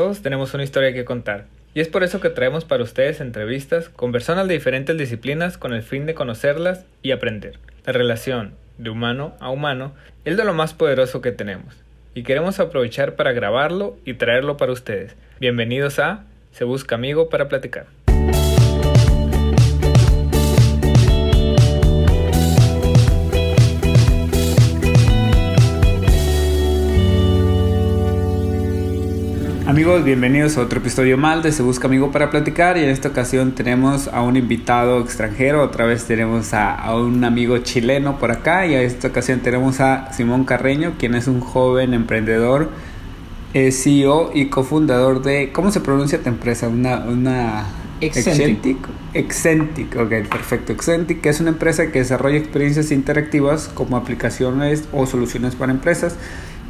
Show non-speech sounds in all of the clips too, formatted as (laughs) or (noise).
Todos tenemos una historia que contar. Y es por eso que traemos para ustedes entrevistas con personas de diferentes disciplinas con el fin de conocerlas y aprender. La relación de humano a humano es de lo más poderoso que tenemos. Y queremos aprovechar para grabarlo y traerlo para ustedes. Bienvenidos a Se Busca Amigo para Platicar. Amigos, bienvenidos a otro episodio mal de Se Busca Amigo para Platicar y en esta ocasión tenemos a un invitado extranjero, otra vez tenemos a, un amigo chileno por acá y en esta ocasión tenemos a Simón Carreño, quien es un joven emprendedor, CEO y cofundador de, ¿cómo se pronuncia tu empresa? Una... una Excentric. Excentric, ok, perfecto. Excentric, que es una empresa que desarrolla experiencias interactivas como aplicaciones o soluciones para empresas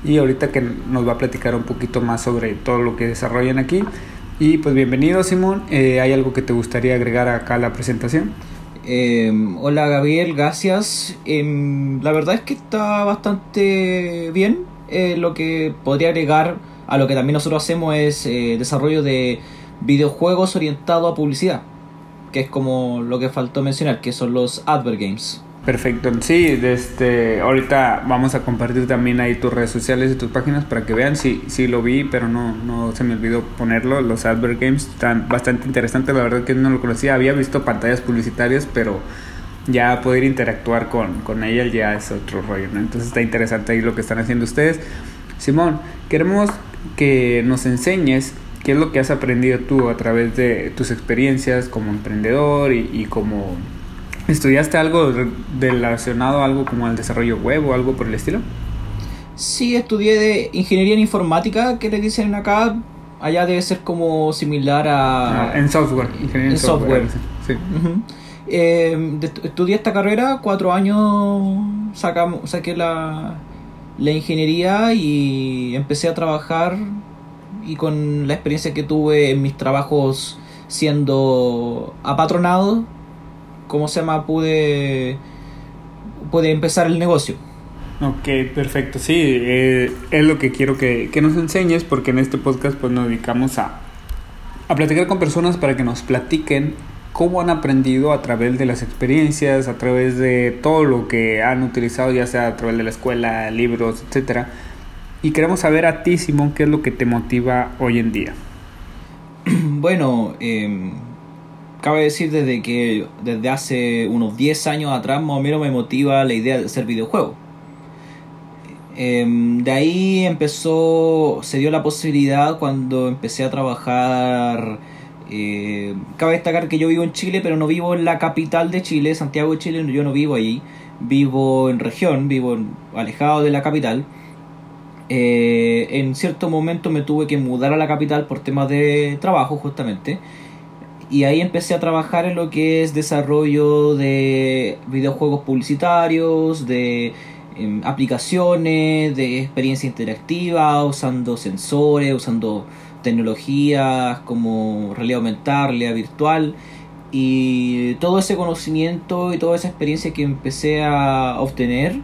y ahorita que nos va a platicar un poquito más sobre todo lo que desarrollan aquí. Y pues bienvenido Simón, eh, ¿hay algo que te gustaría agregar acá a la presentación? Em, hola Gabriel, gracias. Em, la verdad es que está bastante bien. Eh, lo que podría agregar a lo que también nosotros hacemos es eh, desarrollo de videojuegos orientado a publicidad, que es como lo que faltó mencionar, que son los advert games. Perfecto, sí, este, ahorita vamos a compartir también ahí tus redes sociales y tus páginas para que vean, sí, sí lo vi, pero no, no se me olvidó ponerlo, los Advert Games están bastante interesantes, la verdad que no lo conocía, había visto pantallas publicitarias, pero ya poder interactuar con, con ella ya es otro rollo, ¿no? Entonces está interesante ahí lo que están haciendo ustedes. Simón, queremos que nos enseñes qué es lo que has aprendido tú a través de tus experiencias como emprendedor y como ¿Estudiaste algo relacionado a algo como el desarrollo web o algo por el estilo? Sí, estudié de ingeniería en informática, que le dicen acá. Allá debe ser como similar a... Ah, en software, ingeniería en, software. Sí. Eh, estudié esta carrera, cuatro años sacamos, saqué la, la ingeniería y empecé a trabajar y con la experiencia que tuve en mis trabajos siendo apatronado ¿cómo se llama? Pude, pude empezar el negocio. Ok, perfecto. Sí, eh, es lo que quiero que, nos enseñes porque en este podcast pues nos dedicamos a, a platicar con personas para que nos platiquen cómo han aprendido a través de las experiencias, a través de todo lo que han utilizado, ya sea a través de la escuela, libros, etc. Y queremos saber a ti, Simón, qué es lo que te motiva hoy en día. (clears throat) Bueno, eh, cabe decir desde que desde hace unos 10 años atrás más o menos me motiva la idea de hacer videojuegos. Em, de ahí empezó, se dio la posibilidad cuando empecé a trabajar. Eh, cabe destacar que yo vivo en Chile, pero no vivo en la capital de Chile, Santiago de Chile, yo no vivo allí. Vivo en región, vivo alejado de la capital. Eh, en cierto momento me tuve que mudar a la capital por temas de trabajo, justamente y ahí empecé a trabajar en lo que es desarrollo de videojuegos publicitarios, de em, aplicaciones, de experiencia interactiva, usando sensores, usando tecnologías como realidad aumentada, realidad virtual. Y todo ese conocimiento y toda esa experiencia que empecé a obtener,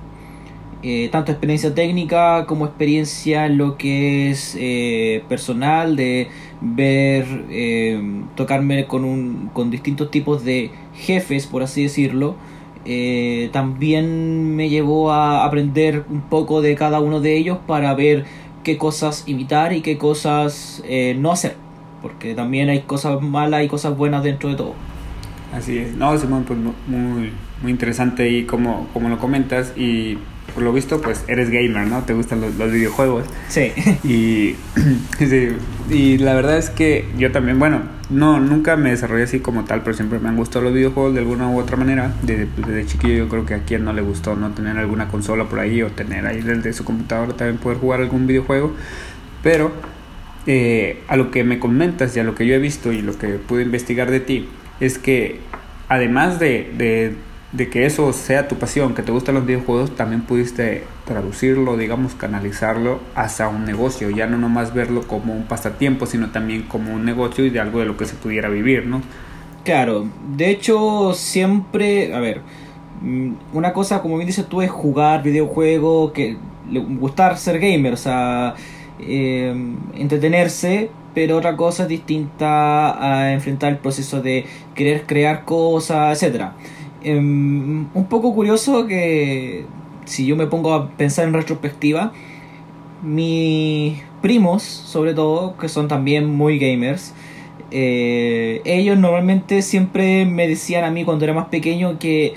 eh, tanto experiencia técnica como experiencia en lo que es eh, personal, de ver, eh, tocarme con, un, con distintos tipos de jefes, por así decirlo, eh, también me llevó a aprender un poco de cada uno de ellos para ver qué cosas imitar y qué cosas eh, no hacer, porque también hay cosas malas y cosas buenas dentro de todo. Así es, no, Simón, pues muy, muy interesante y como, como lo comentas y por lo visto, pues eres gamer, ¿no? Te gustan los, videojuegos. Sí. Y, (clears throat) y la verdad es que yo también, bueno, no, nunca me desarrollé así como tal, pero siempre me han gustado los videojuegos de alguna u otra manera. Desde, desde chiquillo yo creo que a quien no le gustó no tener alguna consola por ahí o tener ahí desde su computadora también poder jugar algún videojuego. Pero eh, a lo que me comentas y a lo que yo he visto y lo que pude investigar de ti es que además de de que eso sea tu pasión, que te gustan los videojuegos, también pudiste traducirlo, digamos, canalizarlo hacia un negocio, ya no nomás verlo como un pasatiempo, sino también como un negocio y de algo de lo que se pudiera vivir, ¿no? Claro, de hecho siempre, a ver, mm, una cosa como bien dices tú es jugar videojuegos, que gustar ser gamer, o sea, eh, entretenerse, pero otra cosa es distinta a enfrentar el proceso de querer crear cosas, etc. Em, un poco curioso que si yo me pongo a pensar en retrospectiva, mis primos, sobre todo, que son también muy gamers, eh, ellos normalmente siempre me decían a mí cuando era más pequeño que,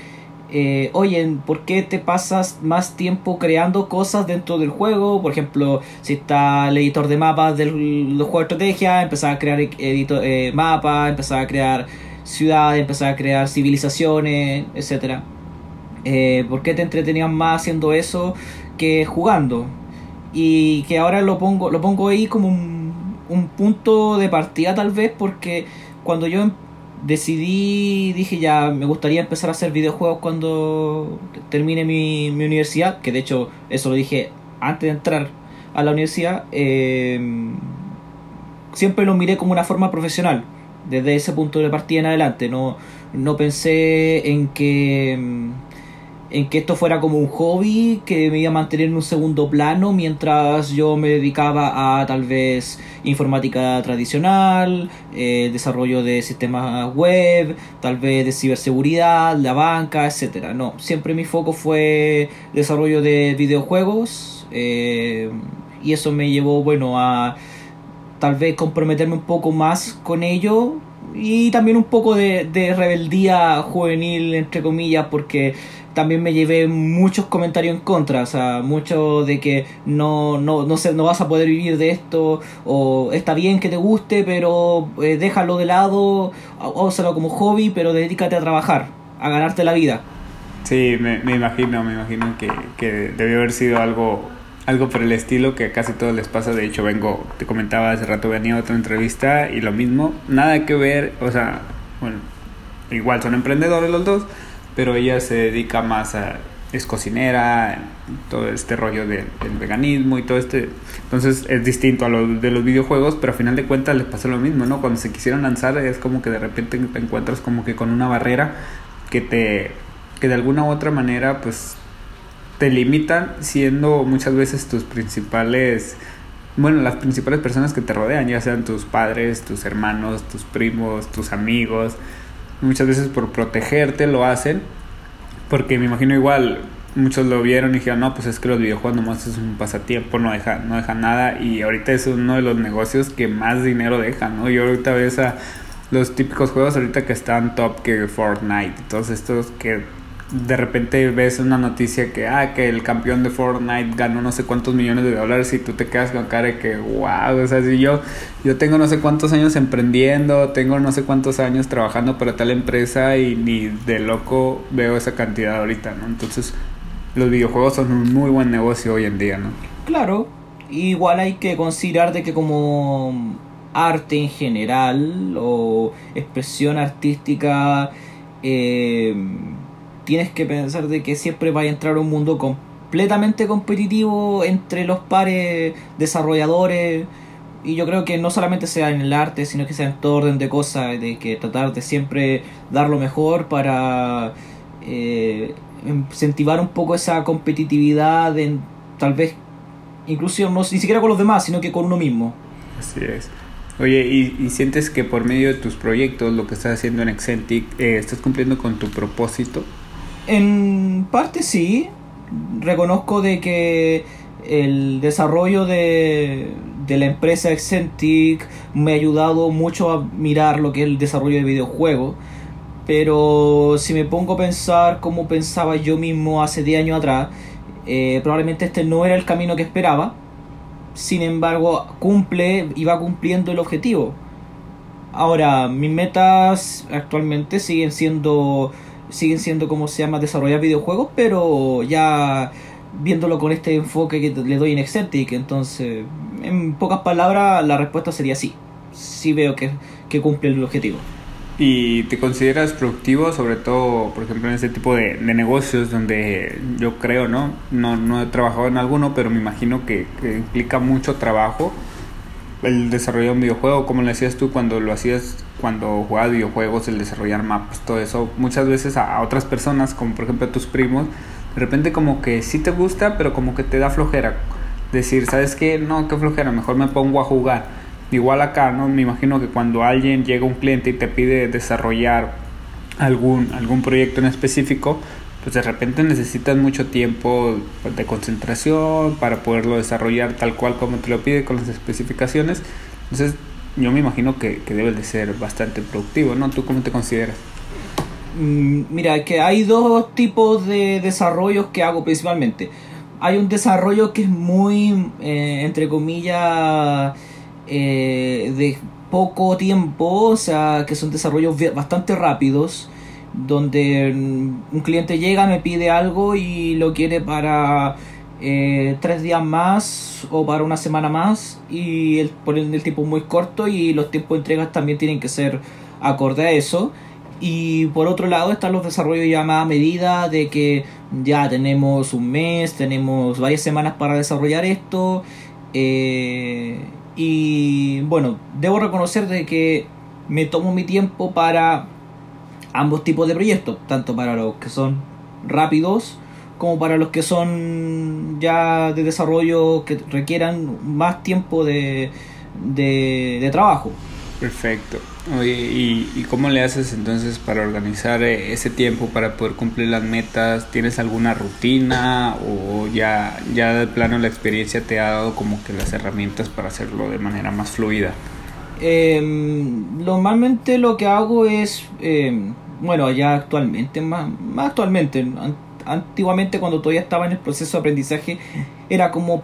eh, oye, ¿por qué te pasas más tiempo creando cosas dentro del juego? Por ejemplo, si está el editor de mapas del juego de estrategia, empezar a crear editor, eh, mapas, empezar a crear ciudades, empezar a crear civilizaciones, etcétera. Eh, ¿Por qué te entretenías más haciendo eso que jugando? Y que ahora lo pongo, lo pongo ahí como un, un punto de partida tal vez porque cuando yo em, decidí, dije ya, me gustaría empezar a hacer videojuegos cuando termine mi, mi universidad, que de hecho eso lo dije antes de entrar a la universidad, eh, siempre lo miré como una forma profesional, desde ese punto de partida en adelante, no, no pensé en que en que esto fuera como un hobby que me iba a mantener en un segundo plano mientras yo me dedicaba a tal vez informática tradicional, eh, desarrollo de sistemas web, tal vez de ciberseguridad, la banca, etcétera. No, siempre mi foco fue desarrollo de videojuegos eh, y eso me llevó, bueno, a tal vez comprometerme un poco más con ello y también un poco de, de rebeldía juvenil, entre comillas, porque también me llevé muchos comentarios en contra, o sea, mucho de que no, no, no, sé, no vas a poder vivir de esto, o está bien que te guste, pero eh, déjalo de lado, úsalo como hobby, pero dedícate a trabajar, a ganarte la vida. Sí, me, me imagino, me imagino que, que debió haber sido algo algo por el estilo que casi todos les pasa. De hecho, vengo, te comentaba hace rato, venía a otra entrevista y lo mismo, nada que ver, o sea, bueno, igual son emprendedores los dos, pero ella se dedica más a es cocinera, todo este rollo del veganismo y todo este. Entonces es distinto a lo de los videojuegos, pero a final de cuentas les pasa lo mismo, ¿no? Cuando se quisieron lanzar es como que de repente te encuentras como que con una barrera que te. que de alguna u otra manera, pues. Te limitan siendo muchas veces tus principales. Bueno, las principales personas que te rodean, ya sean tus padres, tus hermanos, tus primos, tus amigos muchas veces por protegerte lo hacen, porque me imagino igual muchos lo vieron y dijeron, no, pues es que los videojuegos nomás es un pasatiempo, no deja, no deja nada y ahorita es uno de los negocios que más dinero deja, ¿no? Yo ahorita ves a los típicos juegos ahorita que están top que Fortnite, todos estos que de repente ves una noticia que, ah, que el campeón de Fortnite ganó no sé cuántos millones de dólares y tú te quedas con cara de que, wow, o sea, si yo, yo tengo no sé cuántos años emprendiendo, tengo no sé cuántos años trabajando para tal empresa y ni de loco veo esa cantidad ahorita, ¿no? Entonces, los videojuegos son un muy buen negocio hoy en día, ¿no? Claro, igual hay que considerar de que como arte en general o expresión artística, eh, tienes que pensar de que siempre va a entrar un mundo completamente competitivo entre los pares desarrolladores. Y yo creo que no solamente sea en el arte sino que sea en todo orden de cosas de que tratar de siempre dar lo mejor para eh, incentivar un poco esa competitividad en tal vez incluso no, ni siquiera con los demás sino que con uno mismo. Así es. Oye, ¿y, sientes que por medio de tus proyectos, lo que estás haciendo en Excentic, eh, estás cumpliendo con tu propósito? En parte sí, reconozco de que el desarrollo de, de la empresa Excentic me ha ayudado mucho a mirar lo que es el desarrollo de videojuegos. Pero si me pongo a pensar como pensaba yo mismo hace 10 años atrás, eh, probablemente este no era el camino que esperaba. Sin embargo, cumple y va cumpliendo el objetivo. Ahora, mis metas actualmente siguen siendo siguen siendo como se llama desarrollar videojuegos, pero ya viéndolo con este enfoque que le doy en Excentric, entonces en pocas palabras la respuesta sería sí. Sí veo que, que cumple el objetivo. ¿Y te consideras productivo, sobre todo, por ejemplo, en este tipo de, de, negocios donde yo creo, ¿no? ¿no? No he trabajado en alguno, pero me imagino que, que implica mucho trabajo el desarrollar un videojuego, como le decías tú cuando lo hacías, cuando jugabas videojuegos, el desarrollar mapas, todo eso, muchas veces a, otras personas, como por ejemplo a tus primos, de repente como que sí te gusta, pero como que te da flojera. decir, ¿sabes qué? No, qué flojera, mejor me pongo a jugar. Igual acá, ¿no? Me imagino que cuando alguien llega un cliente y te pide desarrollar algún, algún proyecto en específico, pues de repente necesitas mucho tiempo de concentración para poderlo desarrollar tal cual como te lo pide con las especificaciones. Entonces yo me imagino que, que debes de ser bastante productivo, ¿no? ¿Tú cómo te consideras? Mm, mira, que hay dos tipos de desarrollos que hago principalmente. Hay un desarrollo que es muy, eh, entre comillas, eh, de poco tiempo, o sea, que son desarrollos bastante rápidos, donde un cliente llega, me pide algo y lo quiere para eh, tres días más o para una semana más y el, ponen el tiempo muy corto y los tiempos de entregas también tienen que ser acorde a eso. Y por otro lado están los desarrollos ya más a medida de que ya tenemos un mes, tenemos varias semanas para desarrollar esto. Eh, y bueno, debo reconocer de que me tomo mi tiempo para ambos tipos de proyectos, tanto para los que son rápidos como para los que son ya de desarrollo que requieran más tiempo de, de, trabajo. Perfecto. Oye, ¿y, ¿y, cómo le haces entonces para organizar eh, ese tiempo para poder cumplir las metas? ¿Tienes alguna rutina o ya, ya de plano la experiencia te ha dado como que las herramientas para hacerlo de manera más fluida? Eh, normalmente lo que hago es, eh, bueno, ya actualmente, más, más actualmente, antiguamente cuando todavía estaba en el proceso de aprendizaje, era como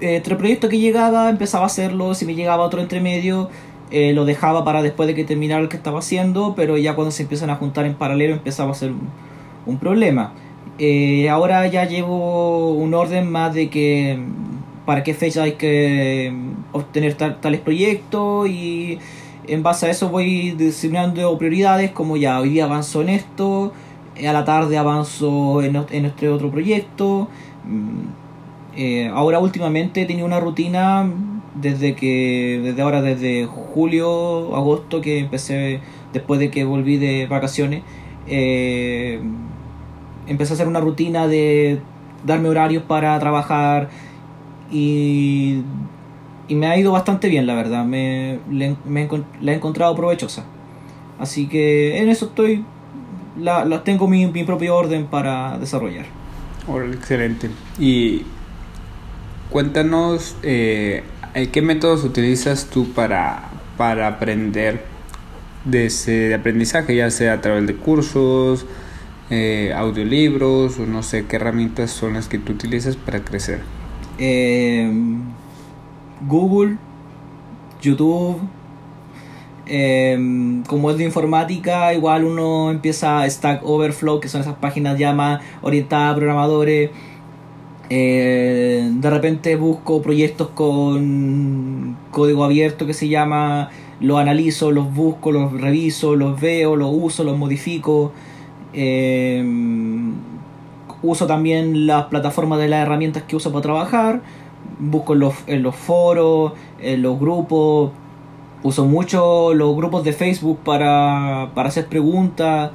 eh, entre proyecto que llegaba, empezaba a hacerlo, si me llegaba otro entre medio eh, lo dejaba para después de que terminara el que estaba haciendo, pero ya cuando se empiezan a juntar en paralelo empezaba a ser un, problema. Eh, ahora ya llevo un orden más de que para qué fecha hay que obtener tales proyectos y en base a eso voy designando prioridades como ya hoy día avanzo en esto, a la tarde avanzo en, en este otro proyecto. Mm, eh, ahora últimamente he tenido una rutina desde que desde ahora desde julio agosto que empecé después de que volví de vacaciones eh, empecé a hacer una rutina de darme horarios para trabajar y, y me ha ido bastante bien la verdad. Me, le, la he encontrado provechosa. Así que en eso estoy la, tengo mi, mi propio orden para desarrollar. Excelente. Y cuéntanos eh, ¿Qué métodos utilizas tú para, para aprender de ese aprendizaje, ya sea a través de cursos, eh, audiolibros o no sé qué herramientas son las que tú utilizas para crecer? Em, Google, YouTube, em, como es de informática, igual uno empieza Stack Overflow, que son esas páginas ya más orientadas a programadores. Eh, de repente busco proyectos con código abierto que se llama, los analizo, los busco, los reviso, los veo, los uso, los modifico. Eh, uso también las plataformas de las herramientas que uso para trabajar. Busco en los, en los foros, en los grupos. Uso mucho los grupos de Facebook para, para hacer preguntas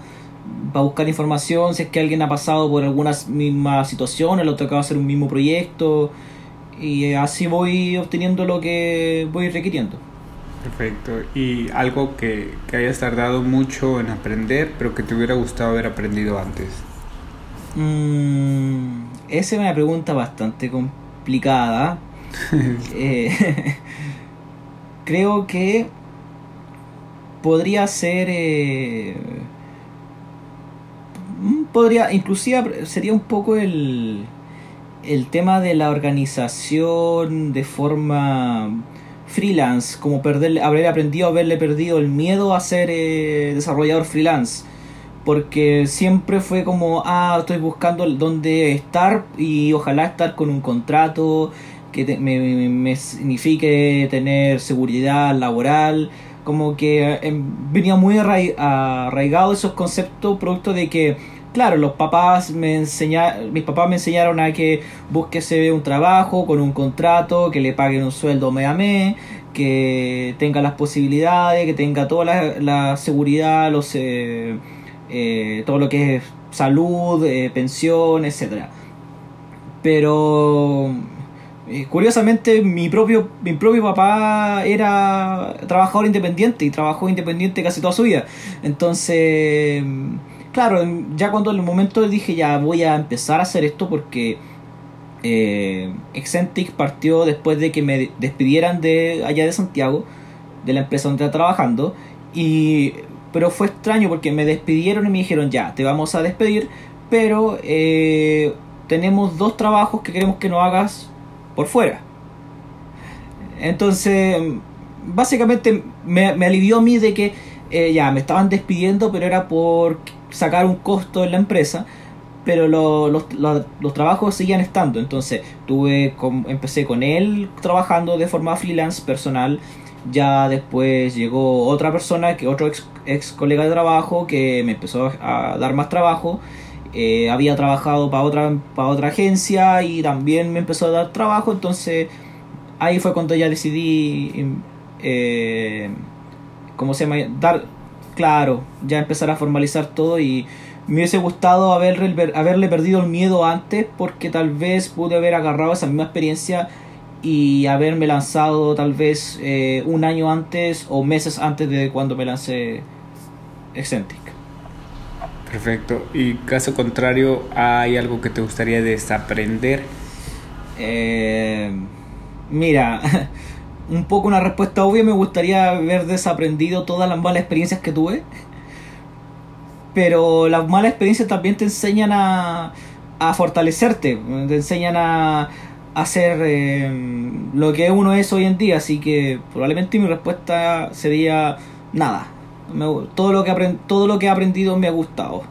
para buscar información, si es que alguien ha pasado por alguna misma situación, le ha tocado hacer un mismo proyecto y así voy obteniendo lo que voy requiriendo. Perfecto. ¿Y algo que, que hayas tardado mucho en aprender, pero que te hubiera gustado haber aprendido antes? Mm, esa es una pregunta bastante complicada. (laughs) eh, (laughs) creo que podría ser... Eh, Mm, podría, inclusive sería un poco el, el tema de la organización de forma freelance, como perder, haber aprendido, haberle perdido el miedo a ser eh, desarrollador freelance. Porque siempre fue como, ah, estoy buscando dónde estar y ojalá estar con un contrato que me, me, signifique tener seguridad laboral, como que eh, venía muy arraigado esos conceptos producto de que claro los papás me enseñaron mis papás me enseñaron a que búsquese un trabajo con un contrato que le paguen un sueldo mes a mes que tenga las posibilidades que tenga toda la, seguridad los eh, eh, todo lo que es salud pensión etcétera pero Eh, curiosamente, mi propio, mi propio papá era trabajador independiente y trabajó independiente casi toda su vida. Entonces, claro, ya cuando en el momento dije, ya voy a empezar a hacer esto porque eh, partió después de que me despidieran de allá de Santiago, de la empresa donde estaba trabajando, y, pero fue extraño porque me despidieron y me dijeron, ya, te vamos a despedir, pero eh, tenemos dos trabajos que queremos que no hagas por fuera. Entonces, básicamente me, alivió a mí de que eh, ya me estaban despidiendo, pero era por sacar un costo en la empresa, pero los, los, trabajos seguían estando. Entonces, tuve empecé con él trabajando de forma freelance personal. Ya después llegó otra persona, que otro ex, ex colega de trabajo, que me empezó a dar más trabajo. Eh, había trabajado para otra, para otra agencia y también me empezó a dar trabajo, entonces ahí fue cuando ya decidí, em, eh, ¿cómo se llama? Dar, claro, ya empezar a formalizar todo. Y me hubiese gustado haberle, haberle perdido el miedo antes porque tal vez pude haber agarrado esa misma experiencia y haberme lanzado tal vez eh, un año antes o meses antes de cuando me lancé Eccentric. Perfecto. Y caso contrario, ¿hay algo que te gustaría desaprender? Eh, mira, (laughs) un poco una respuesta obvia, me gustaría haber desaprendido todas las malas experiencias que tuve. Pero las malas experiencias también te enseñan a, a fortalecerte, te enseñan a, hacer eh, lo que uno es hoy en día. Así que probablemente mi respuesta sería nada todo, lo que todo lo que he aprendido me ha gustado.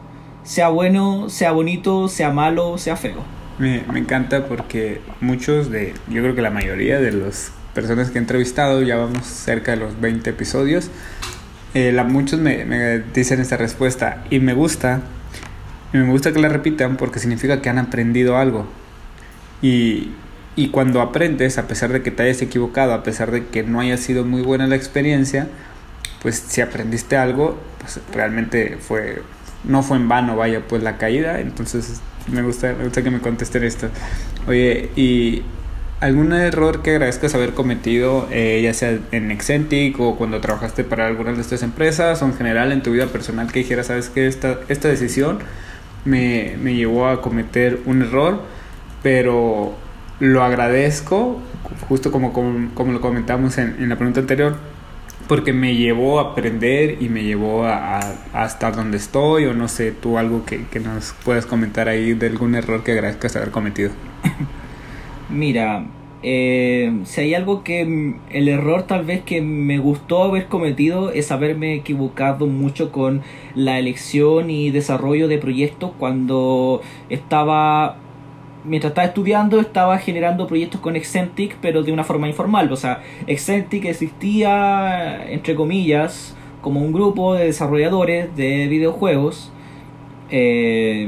Sea bueno, sea bonito, sea malo, sea feo. Me, encanta porque muchos de, yo creo que la mayoría de las personas que he entrevistado, ya vamos cerca de los 20 episodios, eh, la, muchos me, dicen esta respuesta y me gusta, y me gusta que la repitan porque significa que han aprendido algo. Y, y cuando aprendes, a pesar de que te hayas equivocado, a pesar de que no haya sido muy buena la experiencia, pues si aprendiste algo, pues realmente fue, no fue en vano, vaya, pues la caída. Entonces me gusta, me gusta que me contesten esto. Oye, ¿y algún error que agradezcas haber cometido, eh, ya sea en Excentic o cuando trabajaste para alguna de estas empresas o en general en tu vida personal que dijeras, sabes que esta, esta decisión me, me llevó a cometer un error, pero lo agradezco, justo como, como, como lo comentamos en, en la pregunta anterior, porque me llevó a aprender y me llevó a, a, estar donde estoy o no sé, tú algo que, que, nos puedas comentar ahí de algún error que agradezcas haber cometido. (laughs) Mira, eh, si hay algo que el error tal vez que me gustó haber cometido es haberme equivocado mucho con la elección y desarrollo de proyectos cuando estaba mientras estaba estudiando estaba generando proyectos con Excentic, pero de una forma informal. O sea, Excentic existía, entre comillas, como un grupo de desarrolladores de videojuegos. Eh,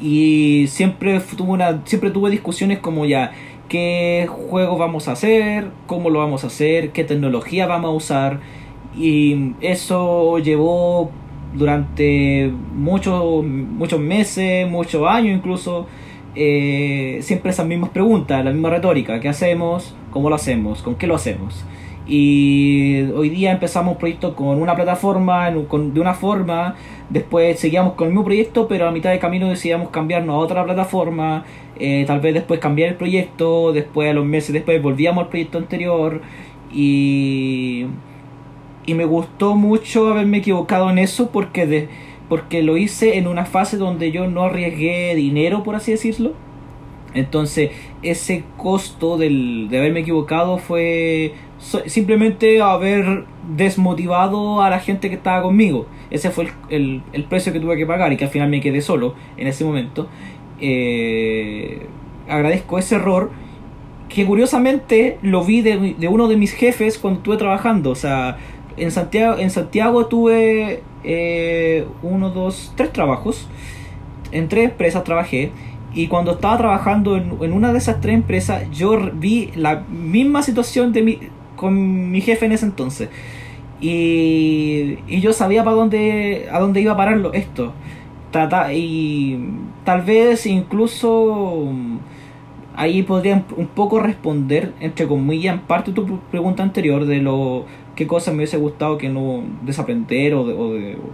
y siempre tuve, una, siempre tuve discusiones como ya, qué juego vamos a hacer, cómo lo vamos a hacer, qué tecnología vamos a usar. Y eso llevó durante muchos, muchos meses, muchos años incluso, eh, siempre esas mismas preguntas, la misma retórica, ¿qué hacemos? ¿Cómo lo hacemos? ¿Con qué lo hacemos? Y hoy día empezamos un proyecto con una plataforma, de una forma, después seguíamos con el mismo proyecto, pero a mitad de camino decidíamos cambiarnos a otra plataforma, eh, tal vez después cambiar el proyecto, después a los meses después volvíamos al proyecto anterior y, y me gustó mucho haberme equivocado en eso porque de, porque lo hice en una fase donde yo no arriesgué dinero, por así decirlo. Entonces, ese costo del, de haberme equivocado fue simplemente haber desmotivado a la gente que estaba conmigo. Ese fue el, el, precio que tuve que pagar y que al final me quedé solo en ese momento. Eh, agradezco ese error que curiosamente lo vi de, de, uno de mis jefes cuando estuve trabajando. O sea, en Santiago, en Santiago tuve eh, uno, dos, tres trabajos. En tres empresas trabajé. Y cuando estaba trabajando en, una de esas tres empresas, yo vi la misma situación de mi, con mi jefe en ese entonces. Y, y yo sabía para dónde, a dónde iba a parar esto. Trata, y tal vez incluso ahí podría un poco responder, entre comillas, en parte tu pregunta anterior de lo qué cosas me hubiese gustado que no desaprender o,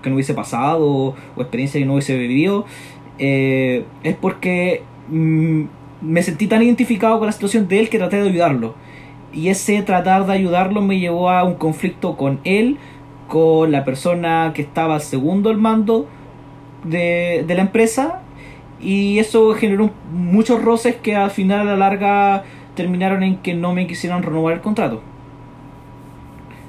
que no hubiese pasado o, experiencias que no hubiese vivido. Eh, es porque mm, me sentí tan identificado con la situación de él que traté de ayudarlo. Y ese tratar de ayudarlo me llevó a un conflicto con él, con la persona que estaba segundo al mando de, de la empresa y eso generó muchos roces que al final a la larga terminaron en que no me quisieron renovar el contrato.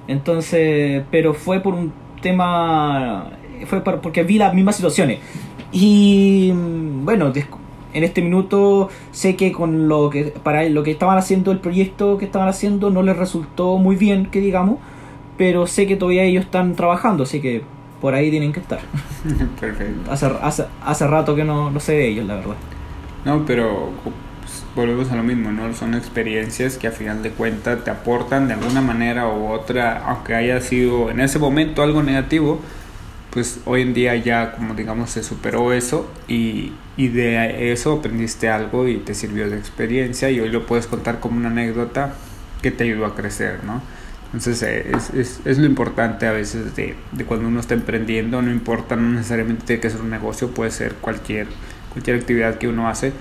Entonces, pero fue por un tema, fue porque vi las mismas situaciones. Y bueno, en este minuto sé que con lo que para lo que estaban haciendo el proyecto que estaban haciendo no les resultó muy bien, que digamos, pero sé que todavía ellos están trabajando, así que por ahí tienen que estar. (laughs) Perfecto. Hace, hace, hace rato que no, no sé de ellos, la verdad. No, pero volvemos a lo mismo, ¿no? Son experiencias que a final de cuentas te aportan de alguna manera u otra, aunque haya sido en ese momento algo negativo, pues hoy en día ya como digamos se superó eso y, y de eso aprendiste algo y te sirvió de experiencia y hoy lo puedes contar como una anécdota que te ayudó a crecer, ¿no? Entonces eh, es, es, es, lo importante a veces de, de, cuando uno está emprendiendo, no importa, no necesariamente tiene que ser un negocio, puede ser cualquier, cualquier actividad que uno hace.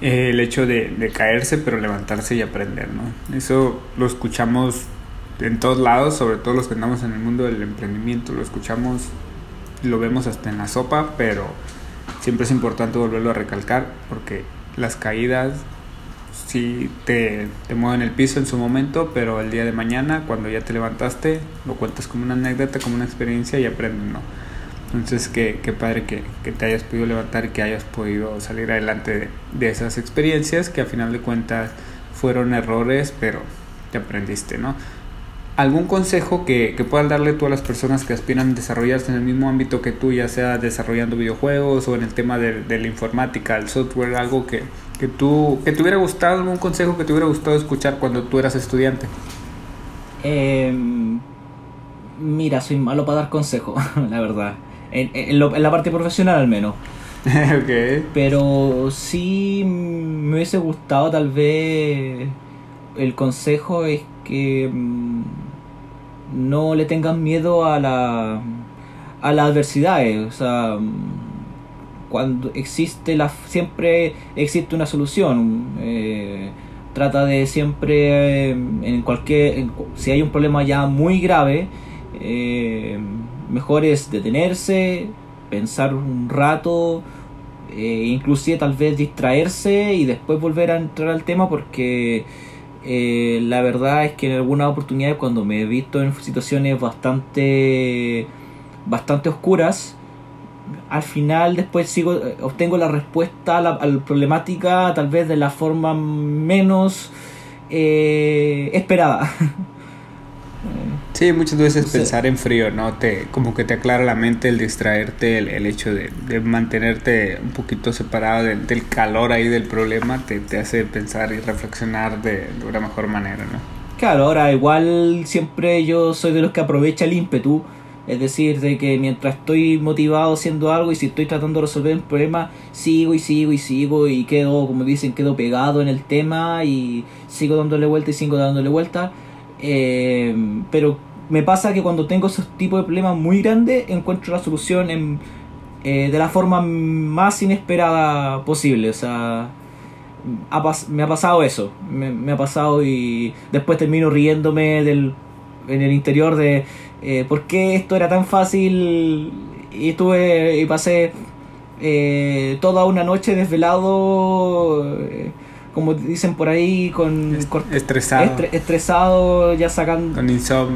Eh, el hecho de, de, caerse pero levantarse y aprender, ¿no? Eso lo escuchamos en todos lados, sobre todo los que andamos en el mundo del emprendimiento, lo escuchamos, lo vemos hasta en la sopa, pero siempre es importante volverlo a recalcar porque las caídas sí te, te mueven el piso en su momento, pero el día de mañana, cuando ya te levantaste, lo cuentas como una anécdota, como una experiencia y aprendes, ¿no? Entonces, qué, qué padre que, que, te hayas podido levantar que hayas podido salir adelante de, de, esas experiencias que a final de cuentas fueron errores, pero te aprendiste, ¿no? ¿Algún consejo que, que puedas darle tú a las personas que aspiran a desarrollarse en el mismo ámbito que tú, ya sea desarrollando videojuegos o en el tema de, de la informática, el software, algo que, que tú que te hubiera gustado algún consejo que te hubiera gustado escuchar cuando tú eras estudiante em, mira soy malo para dar consejos (laughs) la verdad en, en, la parte profesional al menos. (laughs) Okay. pero sí me hubiese gustado tal vez el consejo es que mm, no le tengan miedo a la a las adversidades. O sea cuando existe la siempre existe una solución. Eh, trata de siempre eh, en cualquier si hay un problema ya muy grave eh, mejor es detenerse pensar un rato inclusive tal vez distraerse y después volver a entrar al tema porque la verdad es que en algunas oportunidades cuando me he visto en situaciones bastante bastante oscuras al final después sigo eh, obtengo la respuesta a la, problemática tal vez de la forma menos eh, esperada (laughs) sí muchas veces pensar en frío no te como que te aclara la mente el distraerte el, hecho de, mantenerte un poquito separado del, calor ahí del problema te, te hace pensar y reflexionar de, de una mejor manera no claro ahora igual siempre yo soy de los que aprovecha el ímpetu. Es decir, de que mientras estoy motivado haciendo algo y si estoy tratando de resolver un problema, sigo y sigo y sigo y quedo, como dicen, quedo pegado en el tema y sigo dándole vuelta y sigo dándole vuelta. Eh, pero me pasa que cuando tengo esos tipos de problemas muy grandes, encuentro la solución en, eh, de la forma más inesperada posible. O sea, me ha pasado eso. Me, ha pasado y después termino riéndome del, en el interior de eh, por qué esto era tan fácil y estuve y pasé eh, toda una noche desvelado eh, como dicen por ahí con estresado. estresado ya sacando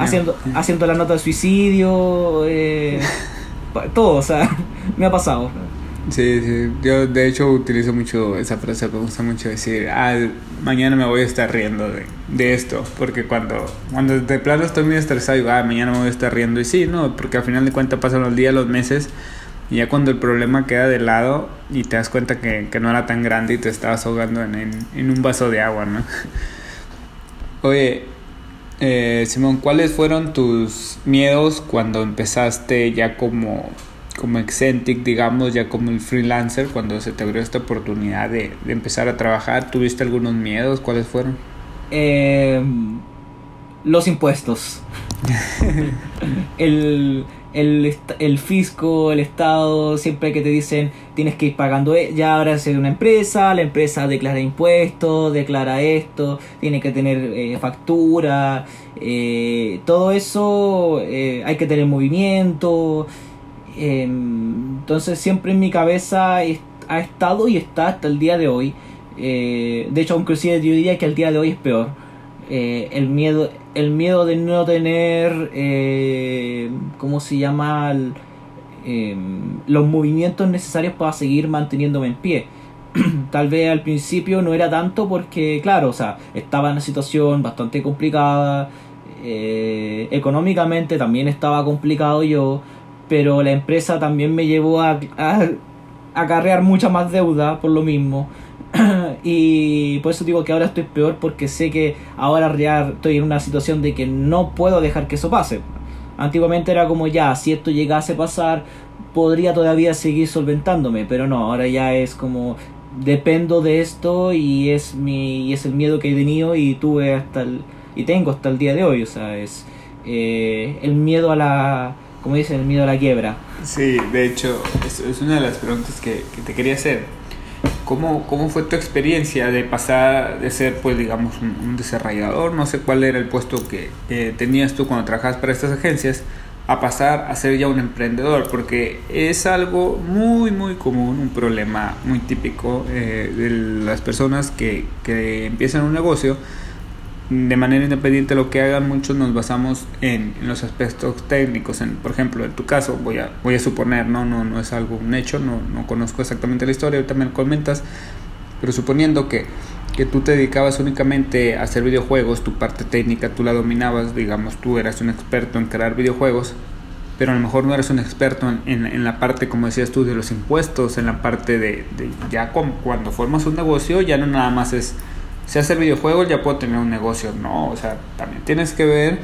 haciendo haciendo la nota de suicidio eh, (laughs) todo o sea (laughs) me ha pasado. Sí, sí, yo de hecho utilizo mucho esa frase, me gusta mucho decir, ah, mañana me voy a estar riendo de, de esto, porque cuando, cuando de plano estoy muy estresado, digo, ah, mañana me voy a estar riendo, y sí, no, porque al final de cuentas pasan los días, los meses, y ya cuando el problema queda de lado y te das cuenta que, que no era tan grande y te estabas ahogando en, en, en un vaso de agua, ¿no? (laughs) Oye, eh, Simón, ¿cuáles fueron tus miedos cuando empezaste ya como como Excentic, digamos, ya como el freelancer, cuando se te abrió esta oportunidad de, de empezar a trabajar, ¿tuviste algunos miedos? ¿Cuáles fueron? Eh, los impuestos. (laughs) el, el, el, fisco, el Estado, siempre que te dicen tienes que ir pagando, e-, ya ahora es una empresa, la empresa declara impuestos, declara esto, tiene que tener eh, factura, eh, todo eso eh, hay que tener movimiento. Em, entonces siempre en mi cabeza ha estado y está hasta el día de hoy. de hecho, inclusive yo diría que el día de hoy es peor. el miedo el miedo de no tener, eh, ¿cómo se llama? Em, los movimientos necesarios para seguir manteniéndome en pie. (clears throat) Tal vez al principio no era tanto porque, claro, o sea, estaba en una situación bastante complicada, eh, económicamente también estaba complicado yo, pero la empresa también me llevó a, a acarrear mucha más deuda por lo mismo. (clears throat) y por eso digo que ahora estoy peor porque sé que ahora ya estoy en una situación de que no puedo dejar que eso pase. Antiguamente era como ya, si esto llegase a pasar, podría todavía seguir solventándome, pero no, ahora ya es como dependo de esto y es mi y es el miedo que he tenido y tuve hasta el y tengo hasta el día de hoy, o sea, es eh, el miedo a la como dicen, el miedo a la quiebra. Sí, de hecho, es, una de las preguntas que te quería hacer ¿Cómo, ¿Cómo fue tu experiencia de pasar de ser, pues, digamos, un, desarrollador? No sé cuál era el puesto que, tenías tú cuando trabajabas para estas agencias, a pasar a ser ya un emprendedor, porque es algo muy, muy común, un problema muy típico eh, de las personas que, que empiezan un negocio de manera independiente lo que hagan, muchos nos basamos en, los aspectos técnicos. En, por ejemplo, en tu caso, voy a, voy a suponer, ¿no? No, no es algo un hecho, no, no conozco exactamente la historia, ahorita me comentas, pero suponiendo que, que tú te dedicabas únicamente a hacer videojuegos, tu parte técnica tú la dominabas, digamos, tú eras un experto en crear videojuegos, pero a lo mejor no eres un experto en, en, la parte, como decías tú, de los impuestos, en la parte de, de ya cuando formas un negocio, ya no nada más es si hacer videojuegos ya puedo tener un negocio. No, o sea, también tienes que ver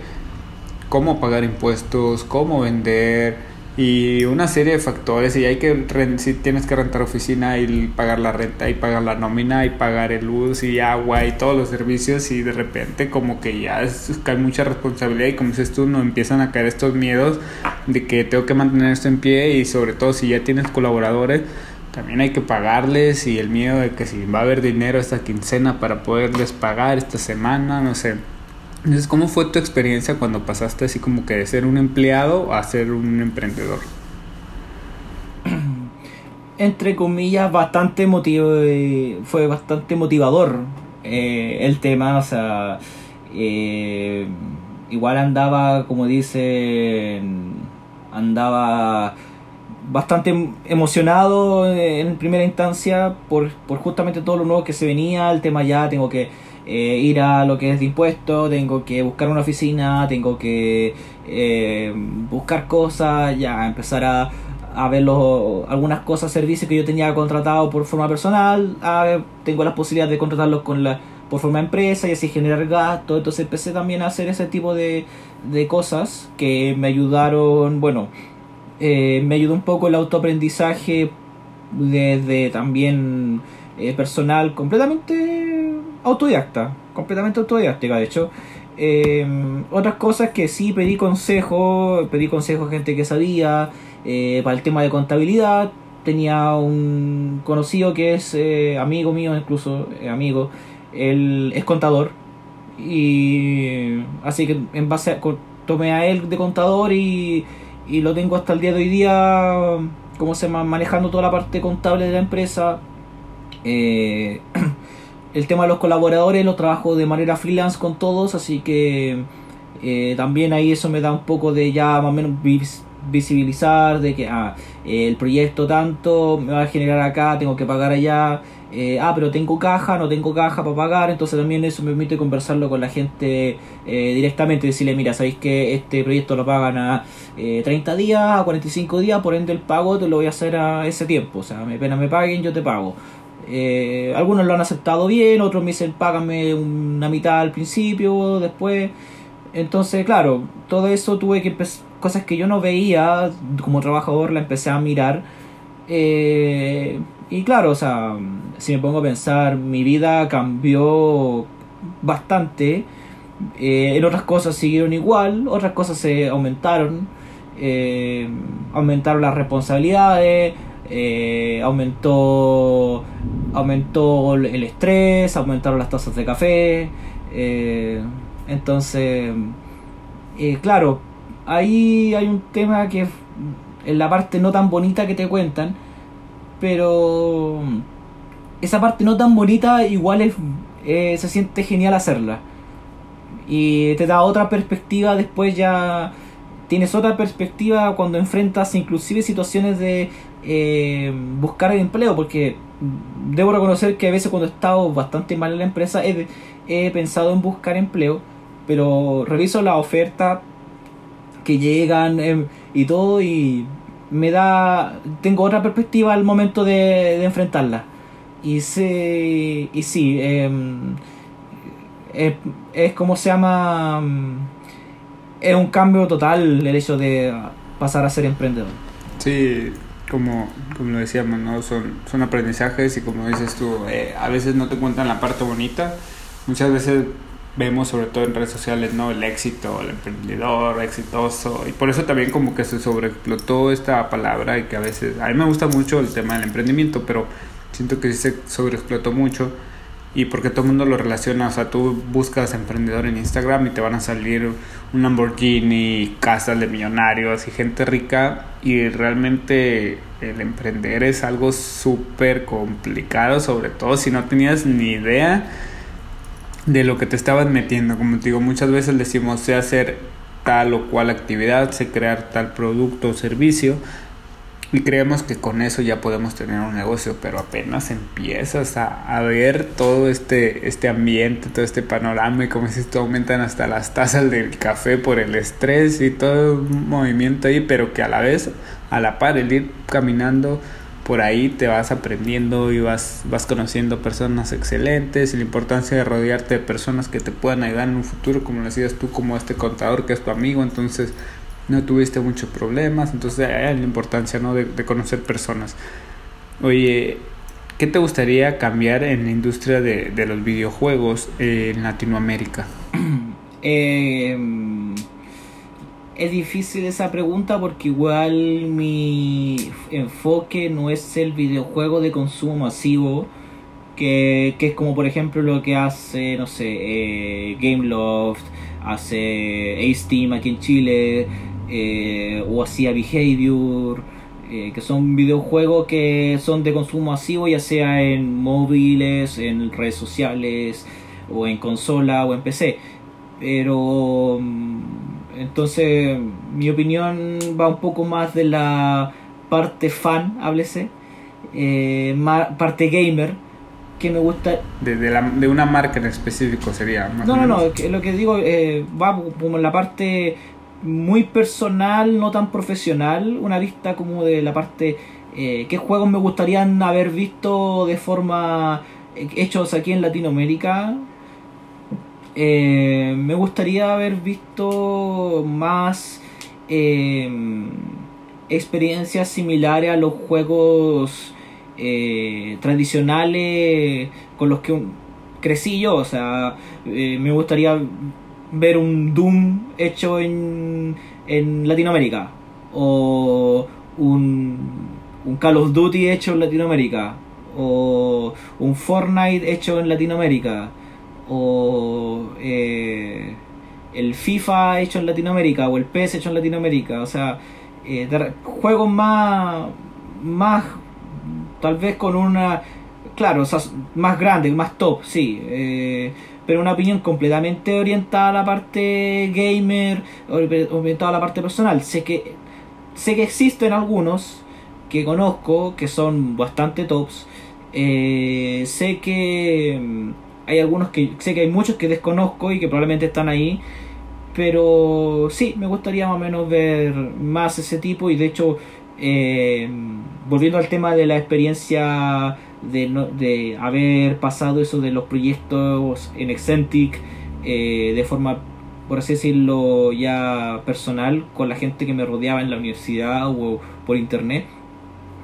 cómo pagar impuestos, cómo vender y una serie de factores y hay que si tienes que rentar oficina y pagar la renta y pagar la nómina y pagar el luz y agua y todos los servicios y de repente como que ya es, cae mucha responsabilidad y como dices tú no empiezan a caer estos miedos de que tengo que mantener esto en pie y sobre todo si ya tienes colaboradores también hay que pagarles y el miedo de que si va a haber dinero esta quincena para poderles pagar esta semana, no sé. Entonces, ¿cómo fue tu experiencia cuando pasaste así como que de ser un empleado a ser un emprendedor? (clears throat) Entre comillas, bastante motivo, fue bastante motivador eh, el tema, o sea, eh, igual andaba, como dicen, andaba bastante emocionado en primera instancia por, por, justamente todo lo nuevo que se venía, el tema ya, tengo que eh, ir a lo que es de impuestos, tengo que buscar una oficina, tengo que eh, buscar cosas, ya empezar a, a ver los, algunas cosas, servicios que yo tenía contratado por forma personal, a tengo la posibilidad de contratarlos con la por forma empresa y así generar gastos, entonces empecé también a hacer ese tipo de, de cosas que me ayudaron, bueno, eh, me ayudó un poco el autoaprendizaje desde también eh, personal completamente autodidacta, completamente autodidacta de hecho. Eh, otras cosas que sí pedí consejo, pedí consejo a gente que sabía, para el tema de contabilidad, tenía un conocido que es amigo mío, incluso amigo, él es contador, y así que en base a, tomé a él de contador y y lo tengo hasta el día de hoy día, como se manejando toda la parte contable de la empresa. Eh, (clears throat) el tema de los colaboradores lo trabajo de manera freelance con todos, así que eh, también ahí eso me da un poco de ya más o menos visibilizar de que ah, el proyecto tanto me va a generar acá, tengo que pagar allá eh, ah, pero tengo caja, no tengo caja para pagar, entonces también eso me permite conversarlo con la gente eh, directamente, decirle, mira, sabéis que este proyecto lo pagan a 30 eh, días, a 45 días, por ende el pago te lo voy a hacer a ese tiempo, o sea, me pena me paguen, yo te pago. algunos lo han aceptado bien, otros me dicen, págame una mitad al principio, después... Entonces, claro, todo eso tuve que cosas que yo no veía como trabajador la empecé a mirar. Eh, y claro, o sea, si me pongo a pensar, mi vida cambió bastante. Eh, en otras cosas siguieron igual, otras cosas se aumentaron. Eh, aumentaron las responsabilidades, aumentó, aumentó el estrés, aumentaron las tasas de café. entonces, claro, ahí hay un tema que en la parte no tan bonita que te cuentan, pero esa parte no tan bonita igual es, eh, se siente genial hacerla. Y te da otra perspectiva después ya tienes otra perspectiva cuando enfrentas inclusive situaciones de eh, buscar el empleo, porque debo reconocer que a veces cuando he estado bastante mal en la empresa he, pensado en buscar empleo, pero reviso la oferta que llegan em, y todo y me da tengo otra perspectiva al momento de, enfrentarla. Y sí y sí em, es, como se llama em, es un cambio total el hecho de pasar a ser emprendedor. Sí como, como lo decíamos, ¿no? son, son aprendizajes y como dices tú, eh, a veces no te cuentan la parte bonita, muchas veces vemos sobre todo en redes sociales, ¿no? El éxito, el emprendedor exitoso. Y por eso también como que se sobreexplotó esta palabra y que a veces, a mí me gusta mucho el tema del emprendimiento, pero siento que sí se sobreexplotó mucho. Y porque todo el mundo lo relaciona, o sea, tú buscas emprendedor en Instagram y te van a salir un Lamborghini, casas de millonarios y gente rica. Y realmente el emprender es algo súper complicado, sobre todo si no tenías ni idea de lo que te estabas metiendo. Como te digo, muchas veces decimos sé hacer tal o cual actividad, sé crear tal producto o servicio y creemos que con eso ya podemos tener un negocio, pero apenas empiezas a, ver todo este, este ambiente, todo este panorama y como si esto aumentan hasta las tasas del café por el estrés y todo un movimiento ahí, pero que a la vez, a la par, el ir caminando por ahí te vas aprendiendo y vas, vas conociendo personas excelentes y la importancia de rodearte de personas que te puedan ayudar en un futuro, como lo decías tú, como este contador que es tu amigo, entonces no tuviste muchos problemas, entonces hay la importancia ¿no? de, conocer personas. Oye, ¿qué te gustaría cambiar en la industria de, de los videojuegos en Latinoamérica? eh (clears throat) es difícil esa pregunta porque igual mi enfoque no es el videojuego de consumo masivo, que, es como por ejemplo lo que hace, no sé, eh, Gameloft, hace Ace Team aquí en Chile, eh, o hacía Behavior, eh, que son videojuegos que son de consumo masivo, ya sea en móviles, en redes sociales, o en consola, o en PC. Pero mm, entonces, mi opinión va un poco más de la parte fan, háblese, eh, parte gamer, que me gusta. De, de, una marca en específico sería. Más no, no, no, lo que digo eh, va como en la parte muy personal, no tan profesional, una vista como de la parte. Eh, ¿Qué juegos me gustarían haber visto de forma eh, hechos aquí en Latinoamérica? Eh, me gustaría haber visto más eh, experiencias similares a los juegos eh, tradicionales con los que crecí yo. O sea, me gustaría ver un Doom hecho en, en Latinoamérica. O un, un Call of Duty hecho en Latinoamérica. O un Fortnite hecho en Latinoamérica o eh, el FIFA hecho en Latinoamérica o el PES hecho en Latinoamérica. O sea, eh, juegos más, más, tal vez con una, claro, más grande, más top, sí. Eh, pero una opinión completamente orientada a la parte gamer, orientada a la parte personal. Sé que, sé que existen algunos que conozco que son bastante tops. sé que hay algunos que sé que hay muchos que desconozco y que probablemente están ahí pero sí me gustaría más o menos ver más ese tipo y de hecho eh, volviendo al tema de la experiencia de, de haber pasado eso de los proyectos en Excentric eh, de forma por así decirlo, ya personal con la gente que me rodeaba en la universidad o por internet,